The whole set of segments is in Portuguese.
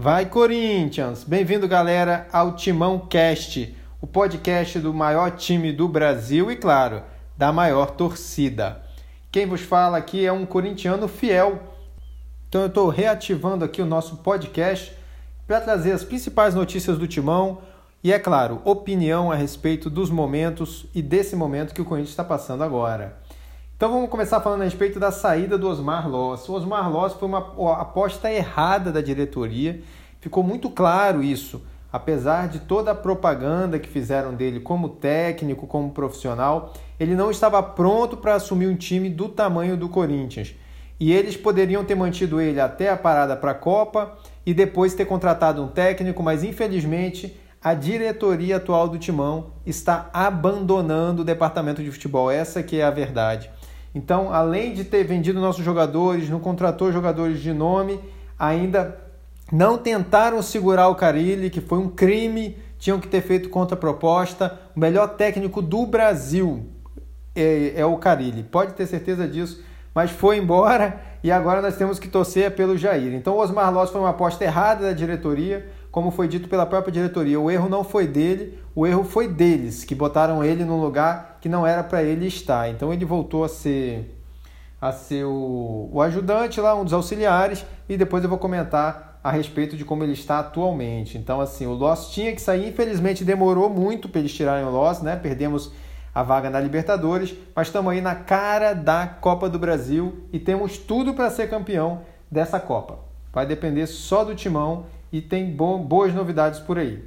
Vai Corinthians! Bem-vindo, galera, ao Timão Cast, o podcast do maior time do Brasil e, claro, da maior torcida. Quem vos fala aqui é um corintiano fiel. Então eu estou reativando aqui o nosso podcast para trazer as principais notícias do Timão e, é claro, opinião a respeito dos momentos e desse momento que o Corinthians está passando agora. Então vamos começar falando a respeito da saída do Osmar Loss. O Osmar Loss foi uma aposta errada da diretoria, ficou muito claro isso. Apesar de toda a propaganda que fizeram dele como técnico, como profissional, ele não estava pronto para assumir um time do tamanho do Corinthians. E eles poderiam ter mantido ele até a parada para a Copa e depois ter contratado um técnico, mas infelizmente a diretoria atual do Timão está abandonando o departamento de futebol. Essa que é a verdade. Então, além de ter vendido nossos jogadores, não contratou jogadores de nome, ainda não tentaram segurar o Carilli, que foi um crime, tinham que ter feito contraproposta. O melhor técnico do Brasil é, é o Carilli, pode ter certeza disso, mas foi embora e agora nós temos que torcer pelo Jair. Então, o Osmar Loss foi uma aposta errada da diretoria como foi dito pela própria diretoria, o erro não foi dele, o erro foi deles, que botaram ele num lugar que não era para ele estar. Então ele voltou a ser a ser o, o ajudante lá, um dos auxiliares, e depois eu vou comentar a respeito de como ele está atualmente. Então, assim, o Loss tinha que sair, infelizmente demorou muito para eles tirarem o Loss, né? Perdemos a vaga na Libertadores, mas estamos aí na cara da Copa do Brasil e temos tudo para ser campeão dessa Copa. Vai depender só do timão e tem boas novidades por aí.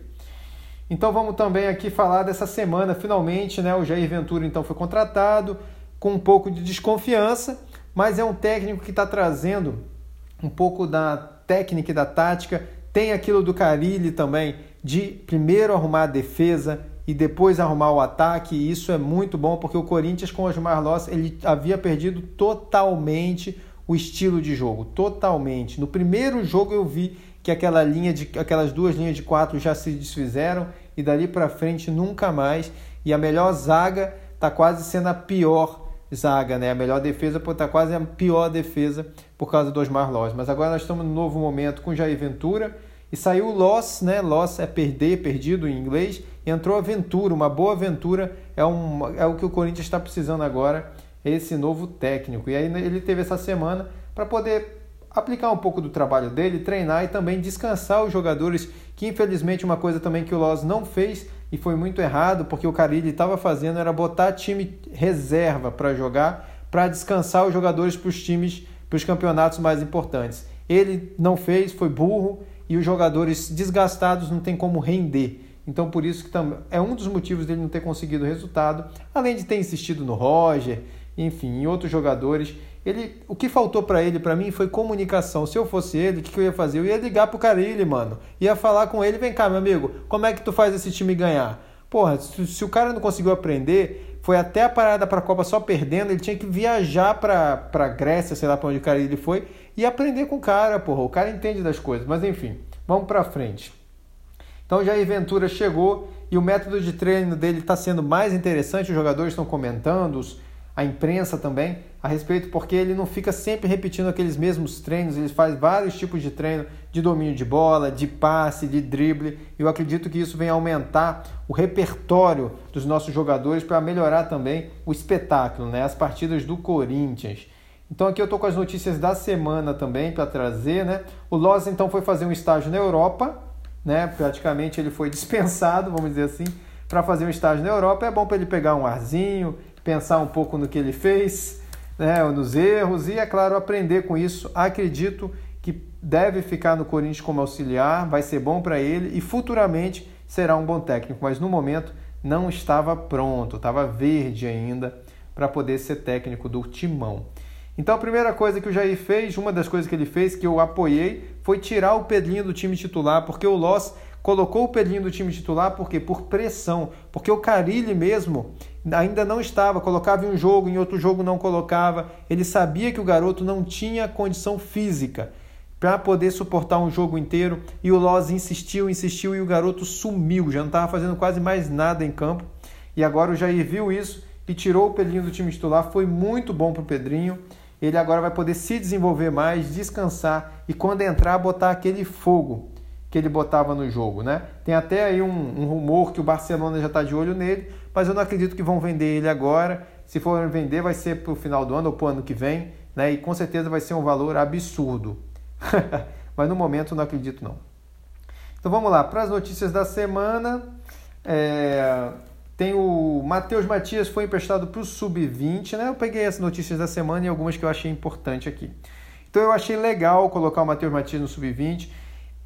Então vamos também aqui falar dessa semana, finalmente, né? O Jair Ventura então foi contratado com um pouco de desconfiança, mas é um técnico que está trazendo um pouco da técnica e da tática. Tem aquilo do Carilli também, de primeiro arrumar a defesa e depois arrumar o ataque. E isso é muito bom, porque o Corinthians com o Osmar Loss, ele havia perdido totalmente o estilo de jogo, totalmente. No primeiro jogo eu vi que aquela linha de aquelas duas linhas de quatro já se desfizeram e dali para frente nunca mais. E a melhor zaga está quase sendo a pior zaga, né? A melhor defesa está quase a pior defesa por causa dos Osmar Loss. Mas agora nós estamos no novo momento com Jair Ventura e saiu o Loss, né? Loss é perder, perdido em inglês. Entrou a Ventura, uma boa Ventura é, um, é o que o Corinthians está precisando agora, esse novo técnico. E aí ele teve essa semana para poder aplicar um pouco do trabalho dele, treinar e também descansar os jogadores, que infelizmente uma coisa também que o Loz não fez e foi muito errado, porque o Carilli estava fazendo era botar time reserva para jogar, para descansar os jogadores para os times, para os campeonatos mais importantes. Ele não fez, foi burro e os jogadores desgastados não tem como render. Então por isso que é um dos motivos dele não ter conseguido resultado, além de ter insistido no Roger, enfim, em outros jogadores ele, o que faltou para ele, para mim, foi comunicação. Se eu fosse ele, o que, que, eu ia fazer? Eu ia ligar pro Carilli, mano. Ia falar com ele, vem cá, meu amigo, como é que tu faz esse time ganhar? Porra, se, se o cara não conseguiu aprender, foi até a parada pra Copa só perdendo, ele tinha que viajar pra, pra Grécia, sei lá pra onde o Carilli foi, e aprender com o cara, porra. O cara entende das coisas. Mas enfim, vamos pra frente. Então Jair Ventura chegou e o método de treino dele está sendo mais interessante, os jogadores estão comentando, os a imprensa também a respeito, porque ele não fica sempre repetindo aqueles mesmos treinos, ele faz vários tipos de treino de domínio de bola, de passe, de drible. Eu acredito que isso vem aumentar o repertório dos nossos jogadores para melhorar também o espetáculo, né? as partidas do Corinthians. Então aqui eu estou com as notícias da semana também para trazer, né? O Loz então foi fazer um estágio na Europa, né? Praticamente ele foi dispensado, vamos dizer assim, para fazer um estágio na Europa. É bom para ele pegar um arzinho, pensar um pouco no que ele fez, né, nos erros e, é claro, aprender com isso. Acredito que deve ficar no Corinthians como auxiliar, vai ser bom para ele e futuramente será um bom técnico, mas no momento não estava pronto, estava verde ainda para poder ser técnico do Timão. Então a primeira coisa que o Jair fez, uma das coisas que ele fez que eu apoiei, foi tirar o Pedrinho do time titular, porque o Loss colocou o Pedrinho do time titular porque por pressão, porque o Carilli mesmo ainda não estava, colocava em um jogo, em outro jogo não colocava. Ele sabia que o garoto não tinha condição física para poder suportar um jogo inteiro e o Loz insistiu, insistiu e o garoto sumiu, já não estava fazendo quase mais nada em campo. E agora o Jair viu isso e tirou o Pedrinho do time titular, foi muito bom para o Pedrinho. Ele agora vai poder se desenvolver mais, descansar e quando entrar botar aquele fogo que ele botava no jogo, né? Tem até aí um, um rumor que o Barcelona já está de olho nele, mas eu não acredito que vão vender ele agora. Se for vender, vai ser para o final do ano ou para o ano que vem, né? E com certeza vai ser um valor absurdo. mas no momento não acredito não. Então vamos lá, para as notícias da semana. É... Tem o Matheus Matias foi emprestado para o Sub-20, né? Eu peguei as notícias da semana e algumas que eu achei importante aqui. Então eu achei legal colocar o Matheus Matias no Sub-20.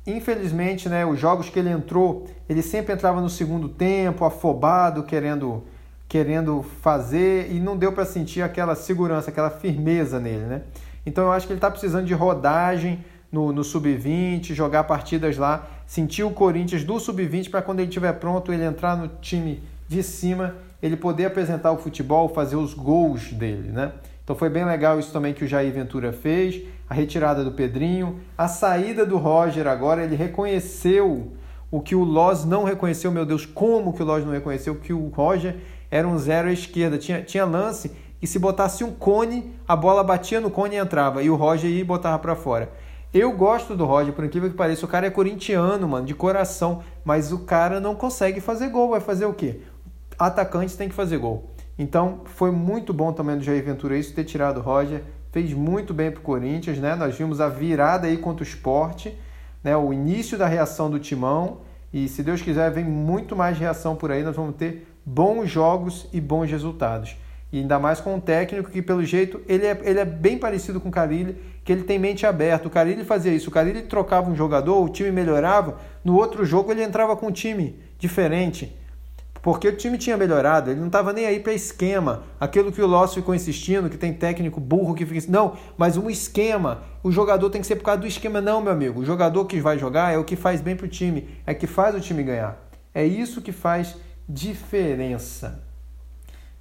Infelizmente, né, os jogos que ele entrou, ele sempre entrava no segundo tempo, afobado, querendo querendo fazer e não deu para sentir aquela segurança, aquela firmeza nele, né? Então eu acho que ele está precisando de rodagem no, no sub-20, jogar partidas lá, sentir o Corinthians do sub-20 para quando ele estiver pronto ele entrar no time de cima, ele poder apresentar o futebol, fazer os gols dele, né? Então foi bem legal isso também que o Jair Ventura fez, a retirada do Pedrinho, a saída do Roger agora, ele reconheceu o que o Loz não reconheceu, meu Deus, como que o Loz não reconheceu que o Roger era um zero à esquerda, tinha, tinha lance e se botasse um cone, a bola batia no cone e entrava, e o Roger ia e botava para fora. Eu gosto do Roger, por incrível que pareça, o cara é corintiano, mano, de coração, mas o cara não consegue fazer gol, vai fazer o quê? Atacantes tem que fazer gol. Então foi muito bom também do Jair Ventura isso ter tirado o Roger, fez muito bem para o Corinthians, né? Nós vimos a virada aí contra o esporte, né? O início da reação do Timão e se Deus quiser vem muito mais reação por aí, nós vamos ter bons jogos e bons resultados. E ainda mais com um técnico que, pelo jeito, ele é, ele é bem parecido com o Carilli, que ele tem mente aberta. O Carilli fazia isso. O Carilli trocava um jogador, o time melhorava. No outro jogo, ele entrava com um time diferente porque o time tinha melhorado, ele não estava nem aí para esquema, aquilo que o Loss ficou insistindo, que tem técnico burro que fica não, mas um esquema, o jogador tem que ser por causa do esquema, não, meu amigo, o jogador que vai jogar é o que faz bem para o time, é que faz o time ganhar, é isso que faz diferença.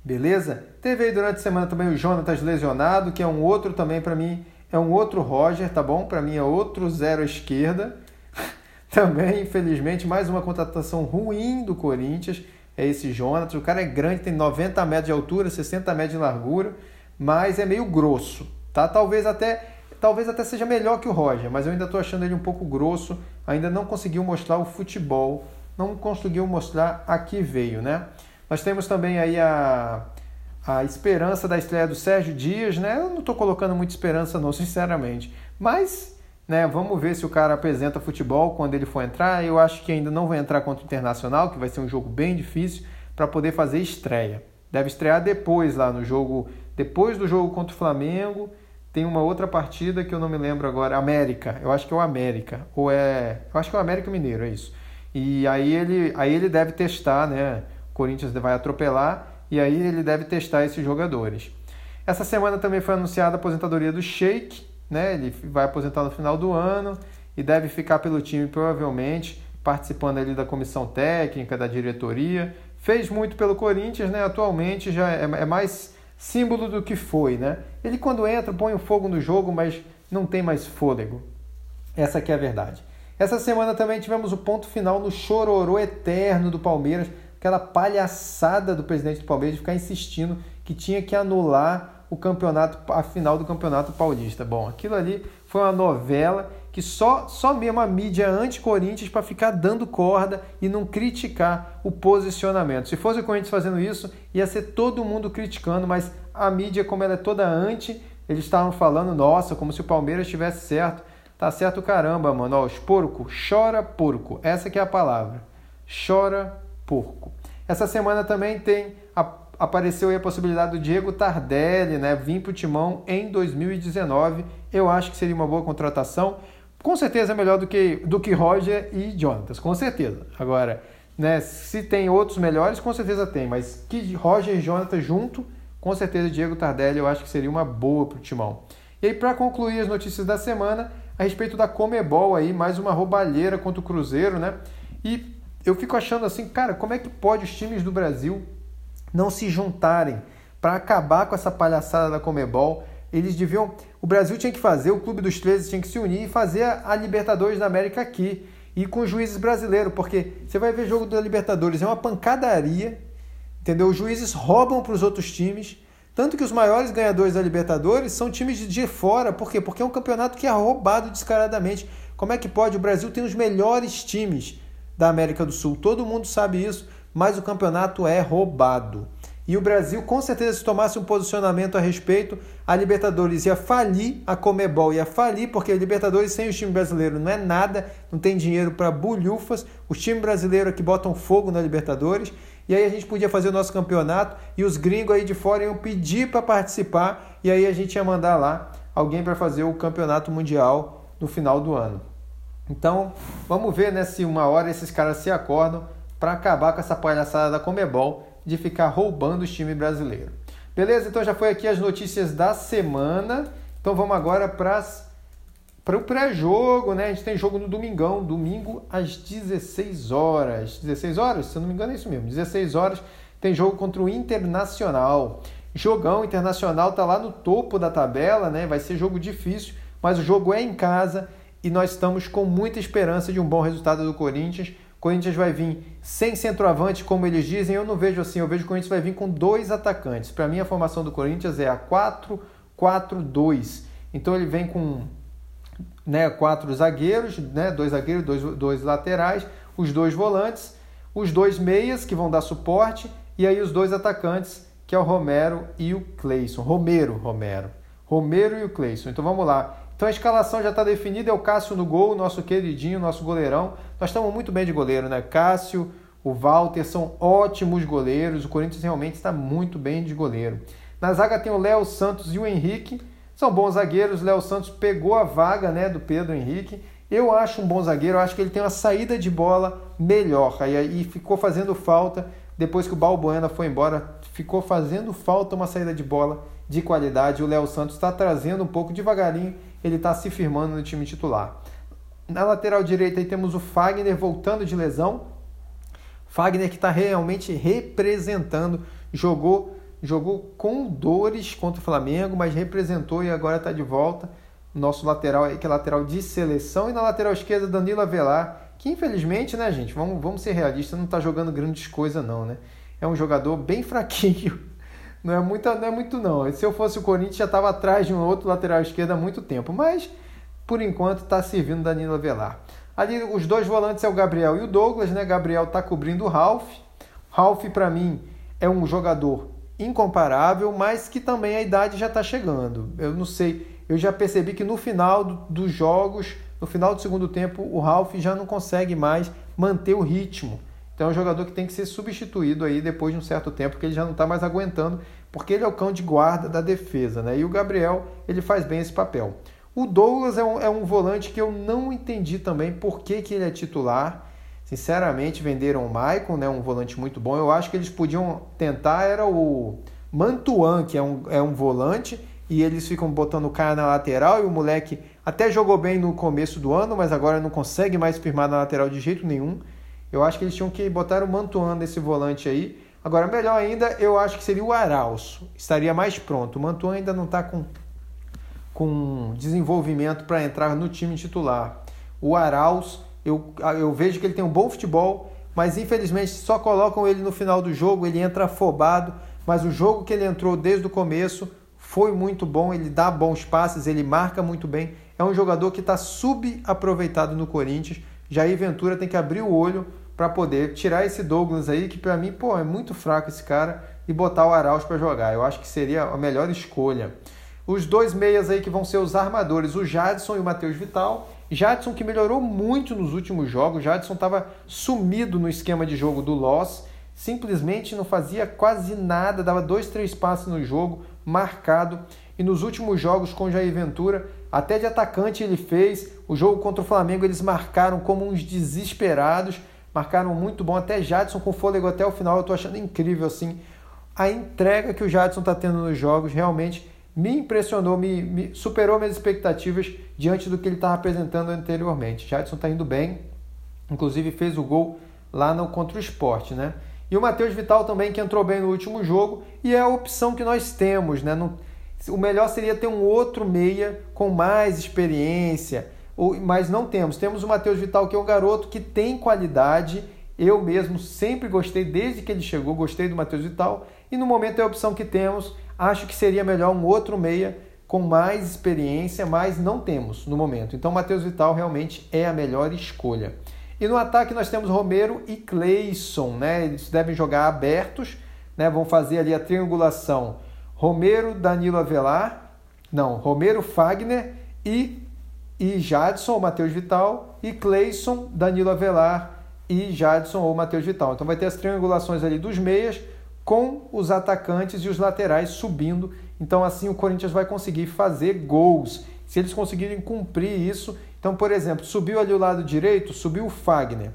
Beleza? Teve aí durante a semana também o Jonatas lesionado, que é um outro também para mim, é um outro Roger, tá bom? Para mim é outro zero à esquerda. também, infelizmente, mais uma contratação ruim do Corinthians é esse Jonas. O cara é grande, tem 90 metros de altura, 60 metros de largura, mas é meio grosso, tá? Talvez até talvez até seja melhor que o Roger, mas eu ainda estou achando ele um pouco grosso, ainda não conseguiu mostrar o futebol, não conseguiu mostrar a que veio, né? Nós temos também aí a, a esperança da estreia do Sérgio Dias, né? Eu não estou colocando muita esperança não, sinceramente, mas né? Vamos ver se o cara apresenta futebol quando ele for entrar. Eu acho que ainda não vai entrar contra o Internacional, que vai ser um jogo bem difícil para poder fazer estreia. Deve estrear depois lá no jogo, depois do jogo contra o Flamengo. Tem uma outra partida que eu não me lembro agora, América. Eu acho que é o América ou é, eu acho que é o América Mineiro, é isso. E aí ele, aí ele deve testar, né? O Corinthians vai atropelar e aí ele deve testar esses jogadores. Essa semana também foi anunciada a aposentadoria do Sheik, né? Ele vai aposentar no final do ano e deve ficar pelo time provavelmente participando ali da comissão técnica, da diretoria. Fez muito pelo Corinthians, né? Atualmente já é, é mais símbolo do que foi, né? Ele quando entra põe o fogo no jogo, mas não tem mais fôlego. Essa aqui é a verdade. Essa semana também tivemos o ponto final no chororô eterno do Palmeiras, aquela palhaçada do presidente do Palmeiras de ficar insistindo que tinha que anular o campeonato, a final do Campeonato Paulista. Bom, aquilo ali foi uma novela que só, só mesmo a mídia anti-Corinthians para ficar dando corda e não criticar o posicionamento. Se fosse o Corinthians fazendo isso, ia ser todo mundo criticando, mas a mídia, como ela é toda anti, eles estavam falando, nossa, como se o Palmeiras estivesse certo. Tá certo caramba, mano. Ó, os porco, chora porco. Essa que é a palavra. Chora porco. Essa semana também tem a apareceu aí a possibilidade do Diego Tardelli né, vir para o Timão em 2019. Eu acho que seria uma boa contratação. Com certeza é melhor do que, do que Roger e Jonatas, com certeza. Agora, né, se tem outros melhores, com certeza tem, mas que Roger e Jonatas junto, com certeza Diego Tardelli eu acho que seria uma boa para o Timão. E aí, para concluir as notícias da semana, a respeito da Comebol aí, mais uma roubalheira contra o Cruzeiro, né? E eu fico achando assim, cara, como é que pode os times do Brasil não se juntarem para acabar com essa palhaçada da Comebol. Eles deviam. O Brasil tinha que fazer, o Clube dos 13 tinha que se unir e fazer a Libertadores da América aqui. E com juízes brasileiros, porque você vai ver jogo da Libertadores, é uma pancadaria, entendeu? Os juízes roubam para os outros times. Tanto que os maiores ganhadores da Libertadores são times de fora. Por quê? Porque é um campeonato que é roubado descaradamente. Como é que pode? O Brasil tem os melhores times da América do Sul. Todo mundo sabe isso, mas o campeonato é roubado. E o Brasil, com certeza, se tomasse um posicionamento a respeito, a Libertadores ia falir, a Comebol ia falir, porque a Libertadores sem o time brasileiro não é nada, não tem dinheiro para bulhufas. Os times brasileiros aqui botam fogo na Libertadores. E aí a gente podia fazer o nosso campeonato e os gringos aí de fora iam pedir para participar e aí a gente ia mandar lá alguém para fazer o campeonato mundial no final do ano. Então, vamos ver né, se uma hora esses caras se acordam para acabar com essa palhaçada da Comebol de ficar roubando os times brasileiros. Beleza? Então já foi aqui as notícias da semana. Então vamos agora para o pré-jogo, né? A gente tem jogo no domingão, domingo às 16 horas. 16 horas? Se eu não me engano é isso mesmo. 16 horas tem jogo contra o Internacional. Jogão Internacional tá lá no topo da tabela, né? Vai ser jogo difícil, mas o jogo é em casa e nós estamos com muita esperança de um bom resultado do Corinthians. Corinthians vai vir sem centroavante, como eles dizem. Eu não vejo assim, eu vejo que o Corinthians vai vir com dois atacantes. Para mim, a formação do Corinthians é a 4-4-2. Então, ele vem com né, quatro zagueiros, né, dois zagueiros, dois, dois laterais, os dois volantes, os dois meias que vão dar suporte e aí os dois atacantes, que é o Romero e o Cleison. Romero, Romero. Romero e o Cleison. Então vamos lá. Então a escalação já está definida, é o Cássio no gol, nosso queridinho, nosso goleirão. Nós estamos muito bem de goleiro, né? Cássio, o Walter são ótimos goleiros. O Corinthians realmente está muito bem de goleiro. Na zaga tem o Léo Santos e o Henrique. São bons zagueiros. Léo Santos pegou a vaga né, do Pedro Henrique. Eu acho um bom zagueiro, eu acho que ele tem uma saída de bola melhor. Aí, ficou fazendo falta, depois que o Balbuena foi embora, ficou fazendo falta uma saída de bola de qualidade. O Léo Santos está trazendo um pouco devagarinho ele está se firmando no time titular. Na lateral direita aí temos o Fagner voltando de lesão. Fagner que está realmente representando, jogou jogou com dores contra o Flamengo, mas representou e agora está de volta. Nosso lateral aí, que é lateral de seleção. E na lateral esquerda, Danilo Avelar, que infelizmente, né, gente, vamos, vamos ser realistas, não está jogando grandes coisas não, né? É um jogador bem fraquinho não é, muita, não é muito, não. Se eu fosse o Corinthians, já estava atrás de um outro lateral esquerdo há muito tempo. Mas, por enquanto, está servindo Danilo Avelar. Ali, os dois volantes é o Gabriel e o Douglas, né? Gabriel está cobrindo o Ralph. Ralph, para mim, é um jogador incomparável, mas que também a idade já está chegando. Eu não sei, eu já percebi que no final do, dos jogos, no final do segundo tempo, o Ralph já não consegue mais manter o ritmo. Então é um jogador que tem que ser substituído aí depois de um certo tempo, porque ele já não está mais aguentando, porque ele é o cão de guarda da defesa, né? E o Gabriel, ele faz bem esse papel. O Douglas é um, é um volante que eu não entendi também por que, que ele é titular. Sinceramente, venderam o Maicon, né? Um volante muito bom. Eu acho que eles podiam tentar, era o Mantuan, que é um, é um volante, e eles ficam botando o cara na lateral, e o moleque até jogou bem no começo do ano, mas agora não consegue mais firmar na lateral de jeito nenhum. Eu acho que eles tinham que botar o Mantuan nesse volante aí. Agora, melhor ainda, eu acho que seria o Arauz. Estaria mais pronto. O Mantuan ainda não está com, com desenvolvimento para entrar no time titular. O Arauz, eu, eu vejo que ele tem um bom futebol, mas infelizmente só colocam ele no final do jogo, ele entra afobado. Mas o jogo que ele entrou desde o começo foi muito bom, ele dá bons passes, ele marca muito bem. É um jogador que está subaproveitado no Corinthians. Jair Ventura tem que abrir o olho para poder tirar esse Douglas aí, que para mim, pô, é muito fraco esse cara, e botar o Arauz para jogar. Eu acho que seria a melhor escolha. Os dois meias aí que vão ser os armadores, o Jadson e o Matheus Vital. Jadson que melhorou muito nos últimos jogos. Jadson estava sumido no esquema de jogo do Loss. Simplesmente não fazia quase nada, dava dois, três passes no jogo, marcado. E nos últimos jogos com Jair Ventura, até de atacante ele fez. O jogo contra o Flamengo eles marcaram como uns desesperados marcaram muito bom, até Jadson com fôlego até o final, eu estou achando incrível assim. A entrega que o Jadson está tendo nos jogos realmente me impressionou, me, me, superou minhas expectativas diante do que ele estava apresentando anteriormente. Jadson está indo bem, inclusive fez o gol lá no contra o esporte, né? E o Matheus Vital também, que entrou bem no último jogo, e é a opção que nós temos, né? O melhor seria ter um outro meia com mais experiência, mas não temos. Temos o Matheus Vital, que é um garoto que tem qualidade. Eu mesmo sempre gostei, desde que ele chegou, gostei do Matheus Vital. E no momento é a opção que temos. Acho que seria melhor um outro meia com mais experiência, mas não temos no momento. Então, Matheus Vital realmente é a melhor escolha. E no ataque nós temos Romero e Cleison, né? Eles devem jogar abertos, né? Vão fazer ali a triangulação. Romero, Danilo Avelar, não, Romero, Fagner e e Jadson ou Matheus Vital e Cleison, Danilo Avelar e Jadson ou Matheus Vital. Então vai ter as triangulações ali dos meias com os atacantes e os laterais subindo. Então assim o Corinthians vai conseguir fazer gols. Se eles conseguirem cumprir isso, então por exemplo, subiu ali o lado direito, subiu o Fagner,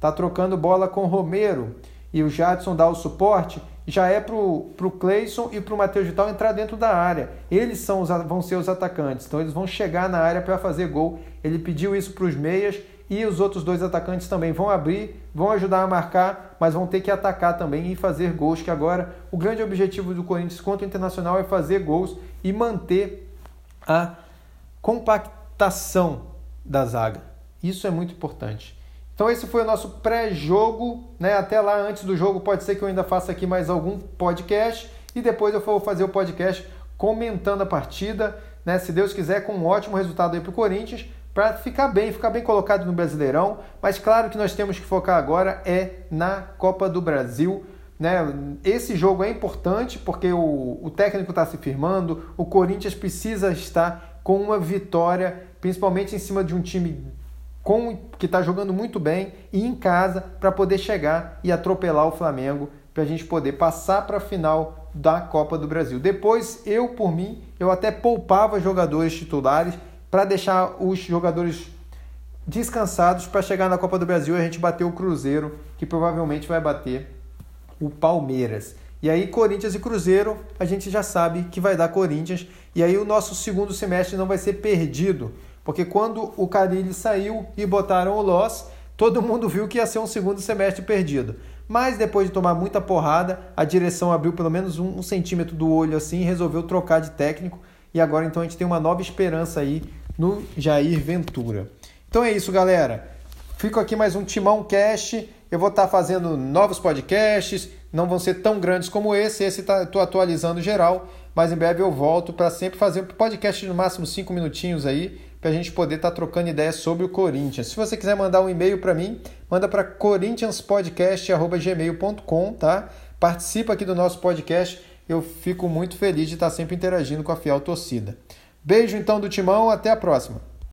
tá trocando bola com Romero e o Jadson dá o suporte, já é para o Cleison e para o Matheus Vital entrar dentro da área. Eles são os, vão ser os atacantes, então eles vão chegar na área para fazer gol. Ele pediu isso para os meias e os outros dois atacantes também vão abrir, vão ajudar a marcar, mas vão ter que atacar também e fazer gols. Que agora o grande objetivo do Corinthians contra o Internacional é fazer gols e manter a compactação da zaga. Isso é muito importante. Então esse foi o nosso pré-jogo, né? Até lá antes do jogo pode ser que eu ainda faça aqui mais algum podcast e depois eu vou fazer o podcast comentando a partida, né? Se Deus quiser, com um ótimo resultado aí para o Corinthians, para ficar bem, ficar bem colocado no Brasileirão. Mas claro que nós temos que focar agora é na Copa do Brasil. Né? Esse jogo é importante porque o, o técnico está se firmando, o Corinthians precisa estar com uma vitória, principalmente em cima de um time com, que está jogando muito bem e em casa para poder chegar e atropelar o Flamengo para a gente poder passar para a final da Copa do Brasil. Depois, eu por mim, eu até poupava jogadores titulares para deixar os jogadores descansados para chegar na Copa do Brasil e a gente bater o Cruzeiro, que provavelmente vai bater o Palmeiras. E aí, Corinthians e Cruzeiro, a gente já sabe que vai dar Corinthians. E aí, o nosso segundo semestre não vai ser perdido, porque quando o Carilli saiu e botaram o Loss, todo mundo viu que ia ser um segundo semestre perdido. Mas depois de tomar muita porrada, a direção abriu pelo menos um, centímetro do olho assim e resolveu trocar de técnico. E agora então a gente tem uma nova esperança aí no Jair Ventura. Então é isso, galera. Fico aqui mais um Timão Cast. Eu vou estar fazendo novos podcasts, não vão ser tão grandes como esse. Esse tá, atualizando geral, mas em breve eu volto para sempre fazer podcast no máximo 5 minutinhos aí para a gente poder estar tá trocando ideias sobre o Corinthians. Se você quiser mandar um e-mail para mim, manda para corinthianspodcast.gmail.com, tá? Participa aqui do nosso podcast. Eu fico muito feliz de estar tá sempre interagindo com a fiel torcida. Beijo então do Timão, até a próxima.